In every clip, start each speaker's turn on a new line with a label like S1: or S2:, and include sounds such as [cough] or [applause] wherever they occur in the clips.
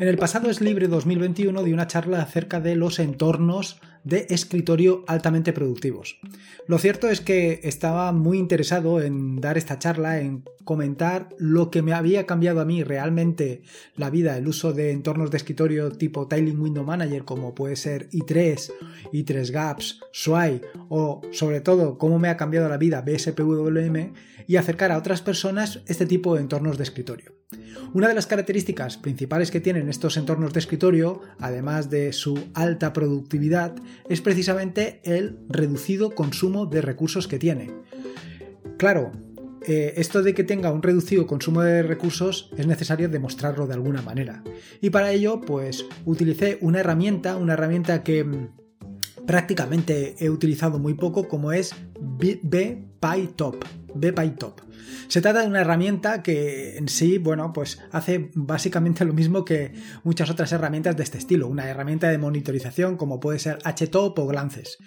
S1: En el pasado es libre 2021 di una charla acerca de los entornos de escritorio altamente productivos. Lo cierto es que estaba muy interesado en dar esta charla, en comentar lo que me había cambiado a mí realmente la vida, el uso de entornos de escritorio tipo Tiling Window Manager como puede ser i3, i3 Gaps, Sway o sobre todo cómo me ha cambiado la vida BSPWM y acercar a otras personas este tipo de entornos de escritorio. Una de las características principales que tienen estos entornos de escritorio, además de su alta productividad, es precisamente el reducido consumo de recursos que tiene. Claro, eh, esto de que tenga un reducido consumo de recursos es necesario demostrarlo de alguna manera. Y para ello, pues utilicé una herramienta, una herramienta que mm, prácticamente he utilizado muy poco, como es BPyTop. BPyTop. Se trata de una herramienta que en sí, bueno, pues hace básicamente lo mismo que muchas otras herramientas de este estilo, una herramienta de monitorización como puede ser HTOP o Glances,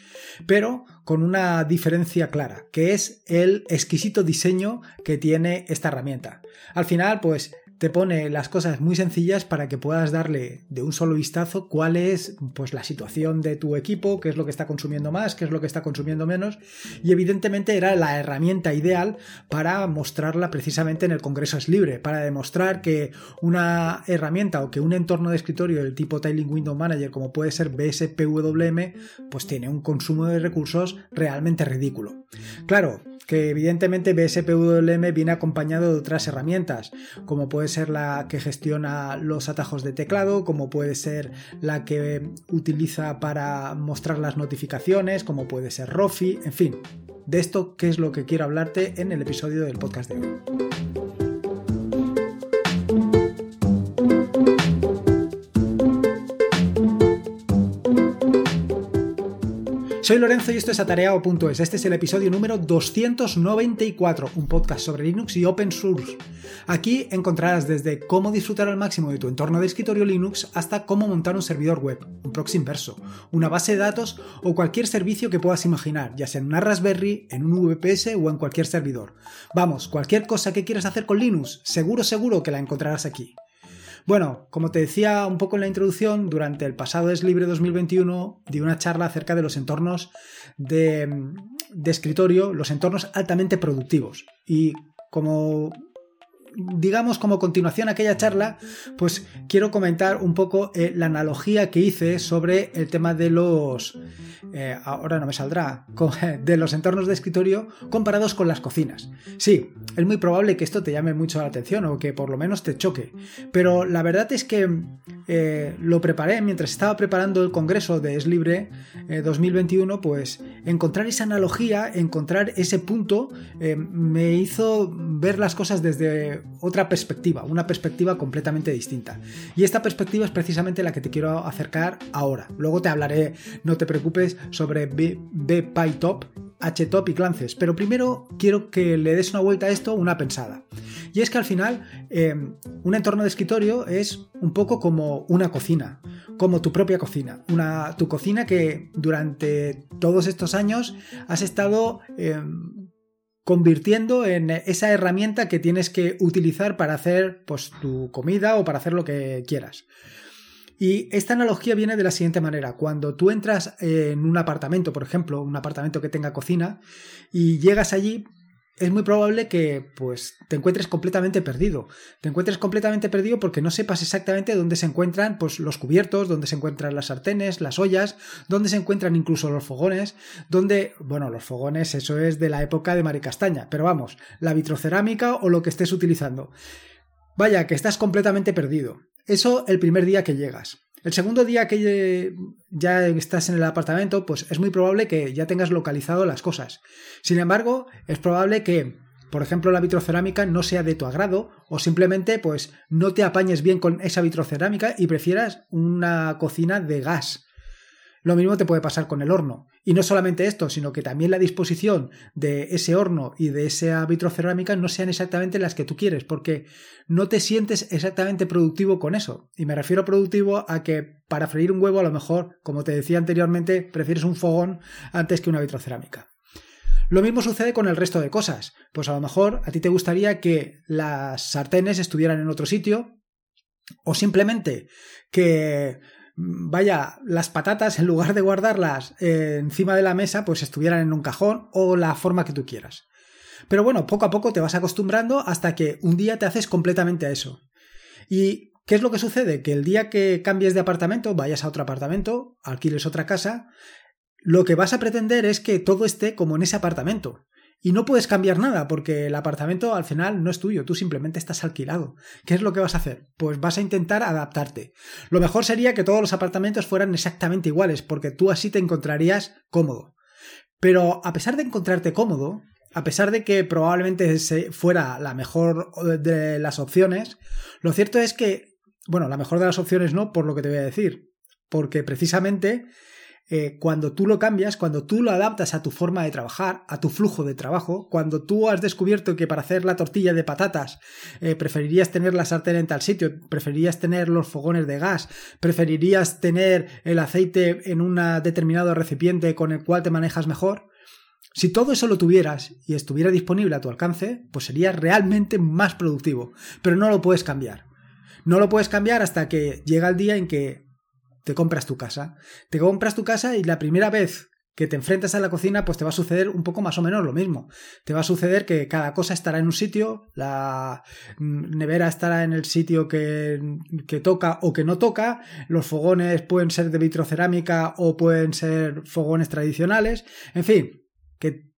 S1: pero con una diferencia clara, que es el exquisito diseño que tiene esta herramienta. Al final, pues te pone las cosas muy sencillas para que puedas darle de un solo vistazo cuál es pues la situación de tu equipo, qué es lo que está consumiendo más, qué es lo que está consumiendo menos y evidentemente era la herramienta ideal para mostrarla precisamente en el Congreso es libre, para demostrar que una herramienta o que un entorno de escritorio del tipo Tiling Window Manager como puede ser BSPWM pues tiene un consumo de recursos realmente ridículo. Claro, que evidentemente BSPWM viene acompañado de otras herramientas, como puede ser la que gestiona los atajos de teclado, como puede ser la que utiliza para mostrar las notificaciones, como puede ser Rofi, en fin. De esto, ¿qué es lo que quiero hablarte en el episodio del podcast de hoy? Soy Lorenzo y esto es atareado.es. Este es el episodio número 294, un podcast sobre Linux y Open Source. Aquí encontrarás desde cómo disfrutar al máximo de tu entorno de escritorio Linux hasta cómo montar un servidor web, un proxy inverso, una base de datos o cualquier servicio que puedas imaginar, ya sea en una Raspberry, en un VPS o en cualquier servidor. Vamos, cualquier cosa que quieras hacer con Linux, seguro seguro que la encontrarás aquí. Bueno, como te decía un poco en la introducción, durante el pasado Es Libre 2021 di una charla acerca de los entornos de, de escritorio, los entornos altamente productivos. Y como digamos como continuación a aquella charla, pues quiero comentar un poco eh, la analogía que hice sobre el tema de los, eh, ahora no me saldrá, [laughs] de los entornos de escritorio comparados con las cocinas. Sí, es muy probable que esto te llame mucho la atención o que por lo menos te choque, pero la verdad es que eh, lo preparé mientras estaba preparando el congreso de Es Libre 2021, pues encontrar esa analogía, encontrar ese punto, me hizo ver las cosas desde otra perspectiva, una perspectiva completamente distinta. Y esta perspectiva es precisamente la que te quiero acercar ahora. Luego te hablaré, no te preocupes, sobre BPyTop, HTOP y Clances, pero primero quiero que le des una vuelta a esto, una pensada. Y es que al final em, un entorno de escritorio es un poco como una cocina, como tu propia cocina, una, tu cocina que durante todos estos años has estado em, convirtiendo en esa herramienta que tienes que utilizar para hacer pues, tu comida o para hacer lo que quieras. Y esta analogía viene de la siguiente manera. Cuando tú entras en un apartamento, por ejemplo, un apartamento que tenga cocina, y llegas allí, es muy probable que pues te encuentres completamente perdido. Te encuentres completamente perdido porque no sepas exactamente dónde se encuentran pues los cubiertos, dónde se encuentran las sartenes, las ollas, dónde se encuentran incluso los fogones, dónde, bueno, los fogones eso es de la época de Maricastaña, pero vamos, la vitrocerámica o lo que estés utilizando. Vaya, que estás completamente perdido. Eso el primer día que llegas. El segundo día que ya estás en el apartamento, pues es muy probable que ya tengas localizado las cosas. Sin embargo, es probable que, por ejemplo, la vitrocerámica no sea de tu agrado o simplemente pues no te apañes bien con esa vitrocerámica y prefieras una cocina de gas lo mismo te puede pasar con el horno. Y no solamente esto, sino que también la disposición de ese horno y de esa vitrocerámica no sean exactamente las que tú quieres, porque no te sientes exactamente productivo con eso. Y me refiero a productivo a que para freír un huevo, a lo mejor, como te decía anteriormente, prefieres un fogón antes que una vitrocerámica. Lo mismo sucede con el resto de cosas. Pues a lo mejor a ti te gustaría que las sartenes estuvieran en otro sitio, O simplemente que vaya, las patatas en lugar de guardarlas eh, encima de la mesa, pues estuvieran en un cajón o la forma que tú quieras. Pero bueno, poco a poco te vas acostumbrando hasta que un día te haces completamente a eso. ¿Y qué es lo que sucede? Que el día que cambies de apartamento, vayas a otro apartamento, alquiles otra casa, lo que vas a pretender es que todo esté como en ese apartamento. Y no puedes cambiar nada porque el apartamento al final no es tuyo, tú simplemente estás alquilado. ¿Qué es lo que vas a hacer? Pues vas a intentar adaptarte. Lo mejor sería que todos los apartamentos fueran exactamente iguales porque tú así te encontrarías cómodo. Pero a pesar de encontrarte cómodo, a pesar de que probablemente fuera la mejor de las opciones, lo cierto es que, bueno, la mejor de las opciones no, por lo que te voy a decir, porque precisamente eh, cuando tú lo cambias, cuando tú lo adaptas a tu forma de trabajar, a tu flujo de trabajo, cuando tú has descubierto que para hacer la tortilla de patatas eh, preferirías tener la sartén en tal sitio, preferirías tener los fogones de gas, preferirías tener el aceite en un determinado recipiente con el cual te manejas mejor, si todo eso lo tuvieras y estuviera disponible a tu alcance, pues sería realmente más productivo, pero no lo puedes cambiar. No lo puedes cambiar hasta que llega el día en que te compras tu casa. Te compras tu casa y la primera vez que te enfrentas a la cocina, pues te va a suceder un poco más o menos lo mismo. Te va a suceder que cada cosa estará en un sitio, la nevera estará en el sitio que, que, toca o que no toca, los fogones pueden ser de vitrocerámica o pueden ser fogones tradicionales, en fin, que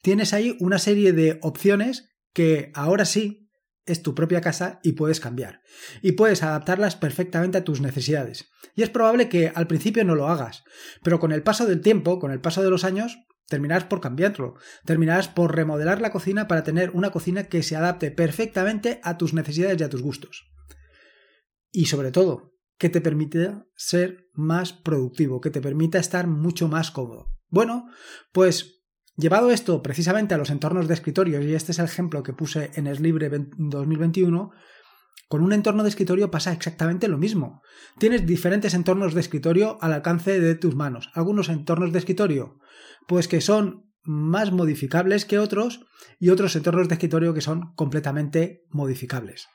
S1: tienes ahí una serie de opciones que ahora sí es tu propia casa y puedes cambiar. Y puedes adaptarlas perfectamente a tus necesidades. Y es probable que al principio no lo hagas, pero con el paso del tiempo, con el paso de los años, terminarás por cambiarlo. Terminarás por remodelar la cocina para tener una cocina que se adapte perfectamente a tus necesidades y a tus gustos. Y sobre todo, que te permita ser más productivo, que te permita estar mucho más cómodo. Bueno, pues Llevado esto precisamente a los entornos de escritorio, y este es el ejemplo que puse en Eslibre 2021, con un entorno de escritorio pasa exactamente lo mismo. Tienes diferentes entornos de escritorio al alcance de tus manos. Algunos entornos de escritorio, pues que son más modificables que otros, y otros entornos de escritorio que son completamente modificables.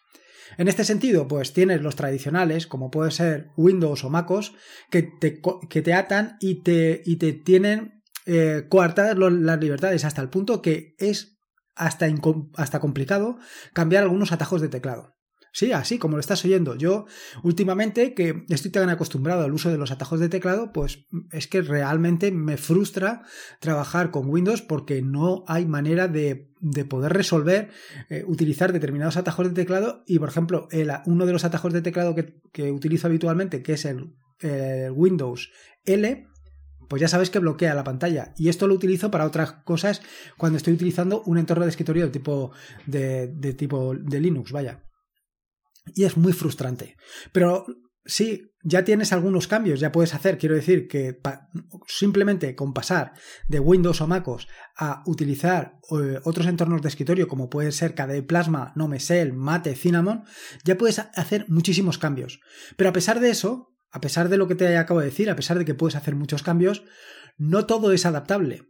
S1: En este sentido, pues tienes los tradicionales, como puede ser Windows o MacOS, que te, que te atan y te, y te tienen eh, coartadas las libertades hasta el punto que es hasta, hasta complicado cambiar algunos atajos de teclado. Sí, así como lo estás oyendo. Yo últimamente que estoy tan acostumbrado al uso de los atajos de teclado, pues es que realmente me frustra trabajar con Windows porque no hay manera de, poder resolver eh, utilizar determinados atajos de teclado y, por ejemplo, uno de los atajos de teclado que, utilizo habitualmente, que es el Windows L, pues ya sabes que bloquea la pantalla. Y esto lo utilizo para otras cosas cuando estoy utilizando un entorno de escritorio de tipo de, tipo de Linux, vaya. Y es muy frustrante. Pero sí, ya tienes algunos cambios, ya puedes hacer, quiero decir que simplemente con pasar de Windows o MacOS a utilizar eh, otros entornos de escritorio como puede ser KDE Plasma, Nomesel, Mate, Cinnamon, ya puedes hacer muchísimos cambios. Pero a pesar de eso, a pesar de lo que te acabo de decir, a pesar de que puedes hacer muchos cambios, no todo es adaptable.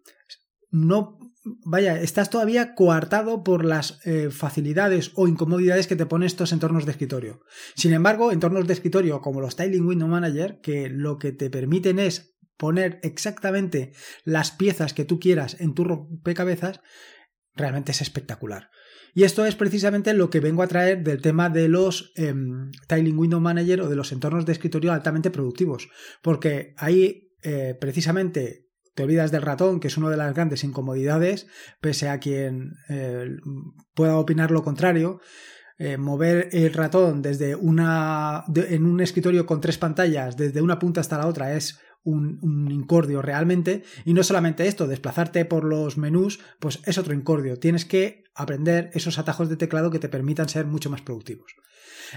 S1: No, vaya, estás todavía coartado por las eh, facilidades o incomodidades que te ponen estos entornos de escritorio. Sin embargo, entornos de escritorio como los Styling Window Manager, que lo que te permiten es poner exactamente las piezas que tú quieras en tu rompecabezas, realmente es espectacular. Y esto es precisamente lo que vengo a traer del tema de los em, Tiling Window Manager o de los entornos de escritorio altamente productivos, porque ahí eh, precisamente te olvidas del ratón, que es una de las grandes incomodidades, pese a quien eh, pueda opinar lo contrario. Eh, mover el ratón desde una en un escritorio con tres pantallas desde una punta hasta la otra es un, incordio realmente. Y no solamente esto, desplazarte por los menús, pues es otro incordio. Tienes que aprender esos atajos de teclado que te permitan ser mucho más productivos.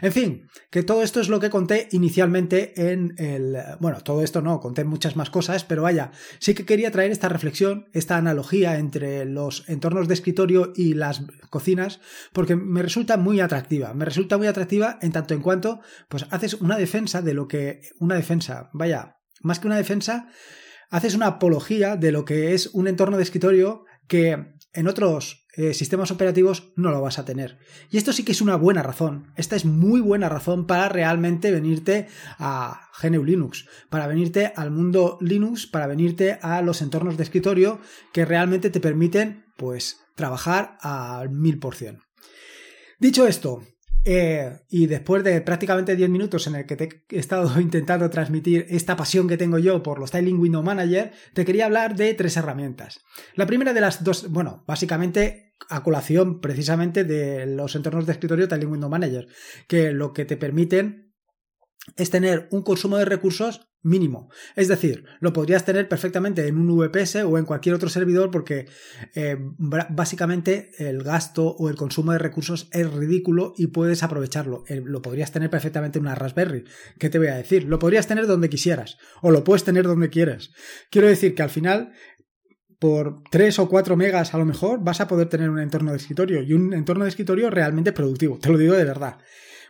S1: En fin, que todo esto es lo que conté inicialmente en el... Bueno, todo esto no, conté muchas más cosas, pero vaya, sí que quería traer esta reflexión, esta analogía entre los entornos de escritorio y las cocinas, porque me resulta muy atractiva. Me resulta muy atractiva en tanto en cuanto, pues haces una defensa de lo que... Una defensa, vaya, más que una defensa, haces una apología de lo que es un entorno de escritorio que en otros eh, sistemas operativos no lo vas a tener. Y esto sí que es una buena razón. Esta es muy buena razón para realmente venirte a GNU Linux, para venirte al mundo Linux, para venirte a los entornos de escritorio que realmente te permiten, pues, trabajar al mil por cien. Dicho esto, eh, y después de prácticamente 10 minutos en el que te he estado [laughs] intentando transmitir esta pasión que tengo yo por los Styling Window Manager, te quería hablar de tres herramientas. La primera de las dos, bueno, básicamente a colación precisamente de los entornos de escritorio Styling Window Manager, que lo que te permiten es tener un consumo de recursos mínimo. Es decir, lo podrías tener perfectamente en un VPS o en cualquier otro servidor porque eh, básicamente el gasto o el consumo de recursos es ridículo y puedes aprovecharlo. Lo podrías tener perfectamente en una Raspberry. ¿Qué te voy a decir? Lo podrías tener donde quisieras o lo puedes tener donde quieras. Quiero decir que al final por 3 o 4 megas a lo mejor vas a poder tener un entorno de escritorio y un entorno de escritorio realmente productivo. Te lo digo de verdad.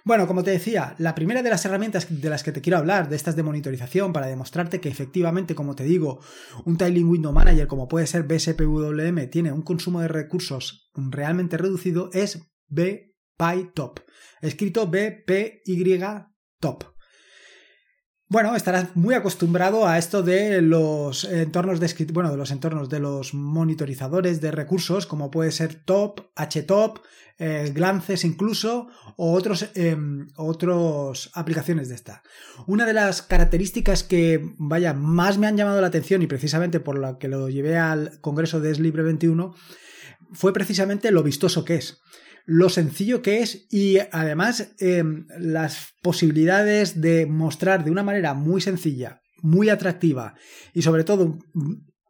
S1: Bueno, como te decía, la primera de las herramientas de las que te quiero hablar, de estas de monitorización, para demostrarte que efectivamente, como te digo, un Tiling Window Manager como puede ser BSPWM tiene un consumo de recursos realmente reducido, es BPyTop, escrito BPY Top. Bueno, estarás muy acostumbrado a esto de los entornos de bueno, de los entornos de los monitorizadores de recursos, como puede ser Top, HTOP, eh, Glances incluso, o otros, eh, otros aplicaciones de esta. Una de las características que, vaya, más me han llamado la atención y precisamente por la que lo llevé al Congreso de Libre 21, fue precisamente lo vistoso que es lo sencillo que es y además em, las posibilidades de mostrar de una manera muy sencilla, muy atractiva y sobre todo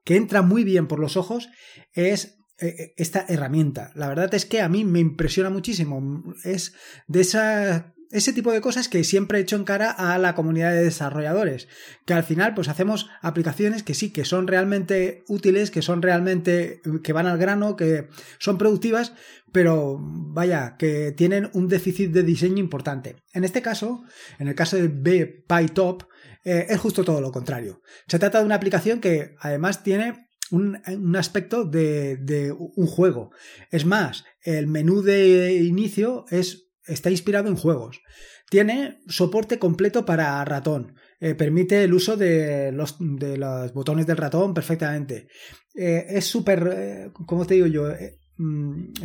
S1: que entra muy bien por los ojos es e, e, esta herramienta. La verdad es que a mí me impresiona muchísimo. Es de esa ese tipo de cosas que siempre he hecho en cara a la comunidad de desarrolladores, que al final pues hacemos aplicaciones que sí, que son realmente útiles, que son realmente, que van al grano, que son productivas, pero vaya, que tienen un déficit de diseño importante. En este caso, en el caso de BPyTop, eh, es justo todo lo contrario. Se trata de una aplicación que además tiene un, aspecto de, de, un juego. Es más, el menú de inicio es está inspirado en juegos. Tiene soporte completo para ratón. Eh, permite el uso de los, de los, botones del ratón perfectamente. Eh, es súper, eh, como te digo yo,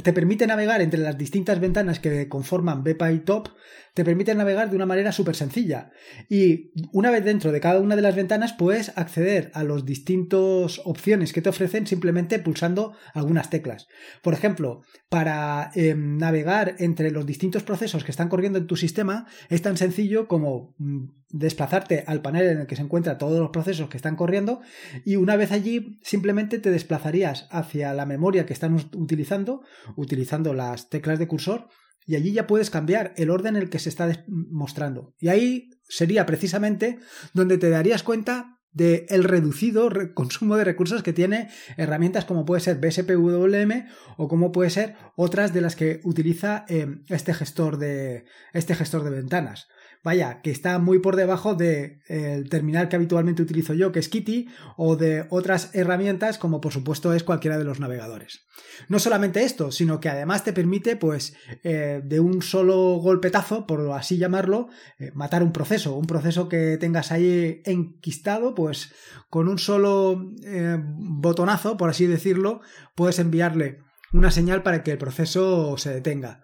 S1: te permite navegar entre las distintas ventanas que conforman Bepa Top, te permite navegar de una manera súper sencilla. Y una vez dentro de cada una de las ventanas puedes acceder a las distintas opciones que te ofrecen simplemente pulsando algunas teclas. Por ejemplo, para em, navegar entre los distintos procesos que están corriendo en tu sistema es tan sencillo como mm, desplazarte al panel en el que se encuentran todos los procesos que están corriendo y una vez allí simplemente te desplazarías hacia la memoria que están utilizando, utilizando las teclas de cursor y allí ya puedes cambiar el orden en el que se está mostrando. Y ahí sería precisamente donde te darías cuenta del el reducido consumo de recursos que tiene herramientas como puede ser BSPWM o como puede ser otras de las que utiliza eh, este gestor de este gestor de ventanas vaya, que está muy por debajo del terminal que habitualmente utilizo yo, que es Kitty, o de otras herramientas como por supuesto es cualquiera de los navegadores. No solamente esto, sino que además te permite, pues, eh, de un solo golpetazo, por así llamarlo, eh, matar un proceso, un proceso que tengas ahí enquistado, pues con un solo eh, botonazo, por así decirlo, puedes enviarle una señal para que el proceso se detenga.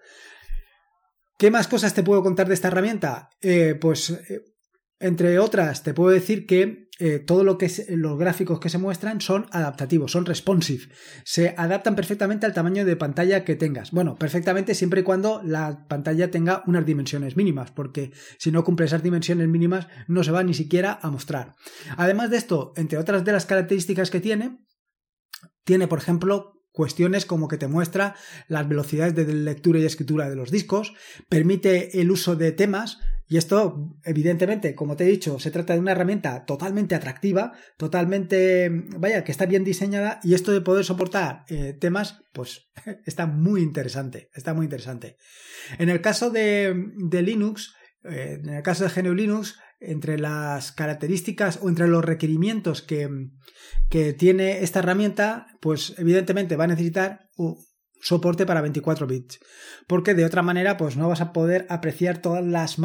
S1: ¿Qué más cosas te puedo contar de esta herramienta? Eh, pues, eh, entre otras, te puedo decir que eh, todo lo que es los gráficos que se muestran son adaptativos, son responsive. Se adaptan perfectamente al tamaño de pantalla que tengas. Bueno, perfectamente siempre y cuando la pantalla tenga unas dimensiones mínimas, porque si no cumple esas dimensiones mínimas no se va ni siquiera a mostrar. Además de esto, entre otras de las características que tiene, tiene, por ejemplo, cuestiones como que te muestra las velocidades de lectura y escritura de los discos, permite el uso de temas, y esto, evidentemente, como te he dicho, se trata de una herramienta totalmente atractiva, totalmente, vaya, que está bien diseñada, y esto de poder soportar eh, temas, pues [laughs] está muy interesante, está muy interesante. En el caso de, Linux, eh, en el caso de GNU Linux, entre las características o entre los requerimientos que, que tiene esta herramienta, pues evidentemente va a necesitar soporte para 24 bits, porque de otra manera pues no vas a poder apreciar todas las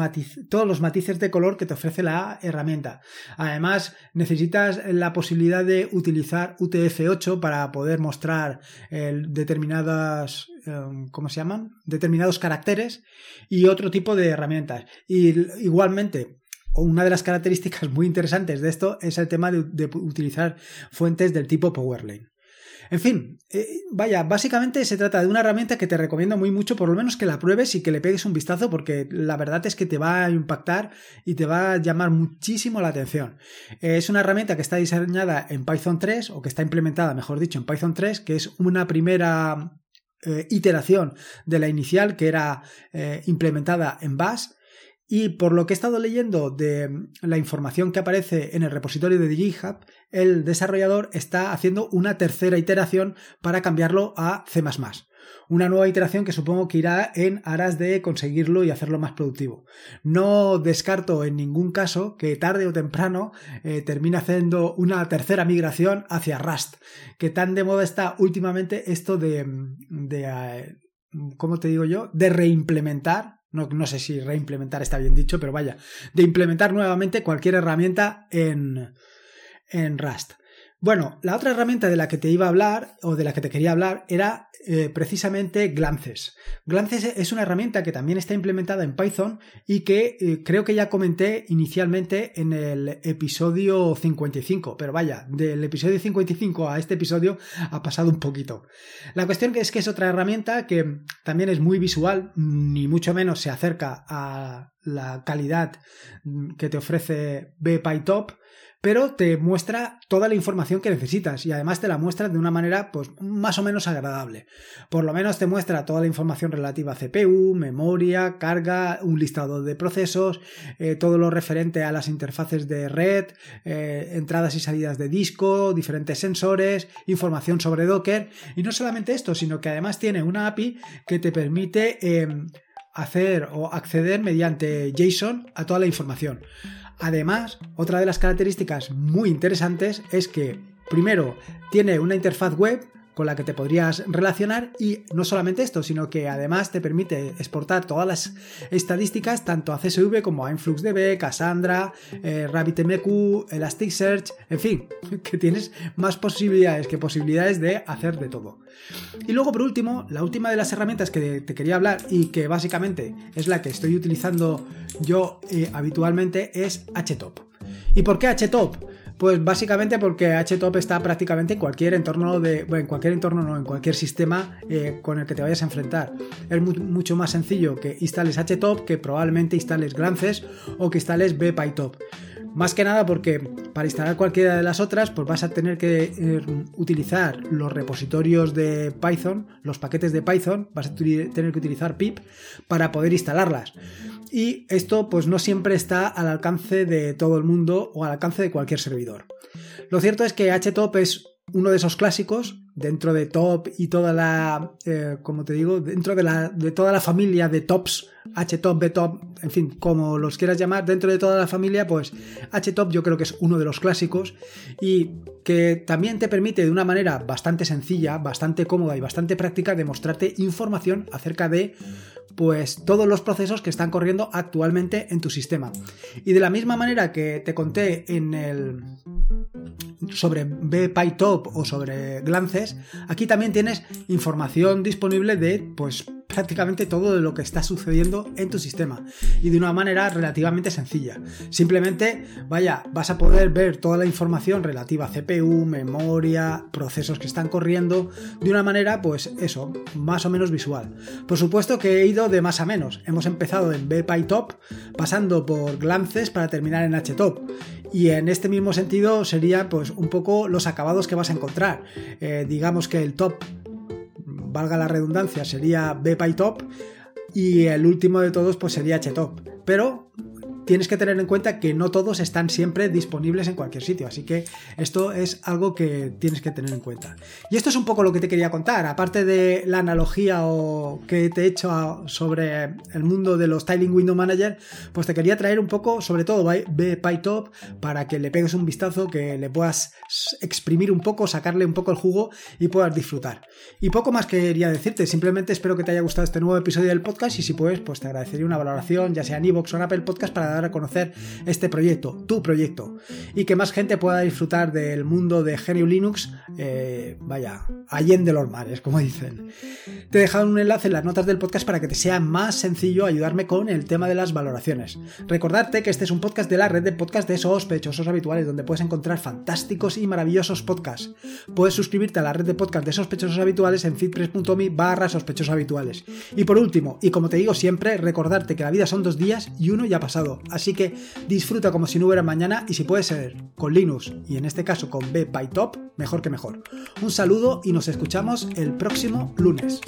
S1: todos los matices de color que te ofrece la herramienta. Además, necesitas la posibilidad de utilizar UTF-8 para poder mostrar determinadas em, ¿cómo se llaman? determinados caracteres y otro tipo de herramientas. Y igualmente, una de las características muy interesantes de esto es el tema de utilizar fuentes del tipo PowerLane. En fin, eh, vaya, básicamente se trata de una herramienta que te recomiendo muy mucho, por lo menos que la pruebes y que le pegues un vistazo, porque la verdad es que te va a impactar y te va a llamar muchísimo la atención. es una herramienta que está diseñada en Python 3, o que está implementada, mejor dicho, en Python 3, que es una primera eh, iteración de la inicial que era eh, implementada en Bash y por lo que he estado leyendo de la información que aparece en el repositorio de GitHub, el desarrollador está haciendo una tercera iteración para cambiarlo a C. Una nueva iteración que supongo que irá en aras de conseguirlo y hacerlo más productivo. No descarto en ningún caso que tarde o temprano eh, termine haciendo una tercera migración hacia Rust, que tan de moda está últimamente esto de, de eh, ¿cómo te digo yo? De reimplementar no, sé si reimplementar está bien dicho, pero vaya, de implementar nuevamente cualquier herramienta en, en Rust. Bueno, la otra herramienta de la que te iba a hablar o de la que te quería hablar era eh, precisamente Glances. Glances es una herramienta que también está implementada en Python y que eh, creo que ya comenté inicialmente en el episodio 55, pero vaya, del episodio 55 a este episodio ha pasado un poquito. La cuestión es que es otra herramienta que también es muy visual, ni mucho menos se acerca a la calidad que te ofrece BPyTop, pero te muestra toda la información que necesitas y además te la muestra de una manera pues más o menos agradable. Por lo menos te muestra toda la información relativa a CPU, memoria, carga, un listado de procesos, eh, todo lo referente a las interfaces de red, eh, entradas y salidas de disco, diferentes sensores, información sobre Docker y no solamente esto, sino que además tiene una API que te permite em, hacer o acceder mediante JSON a toda la información. Además, otra de las características muy interesantes es que, primero, tiene una interfaz web con la que te podrías relacionar y no solamente esto, sino que además te permite exportar todas las estadísticas tanto a CSV como a InfluxDB, Cassandra, eh, RabbitMQ, Elasticsearch, en fin, [laughs] que tienes más posibilidades que posibilidades de hacer de todo. Y luego por último, la última de las herramientas que te quería hablar y que básicamente es la que estoy utilizando yo eh, habitualmente es HTOP. ¿Y por qué HTOP? Pues básicamente porque HTOP está prácticamente en cualquier entorno de. Bueno, en cualquier entorno, no, en cualquier sistema eh, con el que te vayas a enfrentar. Es mucho más sencillo que instales HTOP que probablemente instales Glances o que instales BPyTop. Más que nada porque para instalar cualquiera de las otras, pues vas a tener que eh, utilizar los repositorios de Python, los paquetes de Python, vas a tener que utilizar pip para poder instalarlas. Y esto pues no siempre está al alcance de todo el mundo o al alcance de cualquier servidor. Lo cierto es que HTOP es uno de esos clásicos dentro de Top y toda la, eh, como te digo, dentro de, la, de toda la familia de tops, HTOP, BTOP, en fin, como los quieras llamar, dentro de toda la familia, pues HTOP yo creo que es uno de los clásicos y que también te permite de una manera bastante sencilla, bastante cómoda y bastante práctica demostrarte información acerca de pues todos los procesos que están corriendo actualmente en tu sistema. Y de la misma manera que te conté en el sobre BPyTop o sobre Glances, aquí también tienes información disponible de pues prácticamente todo de lo que está sucediendo en tu sistema y de una manera relativamente sencilla. Simplemente, vaya, vas a poder ver toda la información relativa a CPU, memoria, procesos que están corriendo de una manera, pues eso, más o menos visual. Por supuesto que he ido de más a menos. Hemos empezado en BPyTop, pasando por Glances para terminar en HTOP. Y en este mismo sentido sería pues un poco los acabados que vas a encontrar. Eh, digamos que el top valga la redundancia, sería BPyTop y el último de todos pues sería HTOP. Pero tienes que tener en cuenta que no todos están siempre disponibles en cualquier sitio, así que esto es algo que tienes que tener en cuenta. Y esto es un poco lo que te quería contar, aparte de la analogía que te he hecho sobre el mundo de los Tiling Window Manager, pues te quería traer un poco, sobre todo PyTop, para que le pegues un vistazo, que le puedas exprimir un poco, sacarle un poco el jugo y puedas disfrutar. Y poco más quería decirte, simplemente espero que te haya gustado este nuevo episodio del podcast y si puedes, pues te agradecería una valoración, ya sea en iVoox o en Apple Podcast, para a conocer este proyecto, tu proyecto, y que más gente pueda disfrutar del mundo de GNU Linux, eh, vaya, allende los mares, como dicen. Te he dejado un enlace en las notas del podcast para que te sea más sencillo ayudarme con el tema de las valoraciones. Recordarte que este es un podcast de la red de podcast de sospechosos habituales, donde puedes encontrar fantásticos y maravillosos podcasts. Puedes suscribirte a la red de podcast de sospechosos habituales en feedpress.me barra sospechosos habituales. Y por último, y como te digo siempre, recordarte que la vida son dos días y uno ya ha pasado. Así que disfruta como si no hubiera mañana y si puede ser con Linux y en este caso con B Top, mejor que mejor. Un saludo y nos escuchamos el próximo lunes.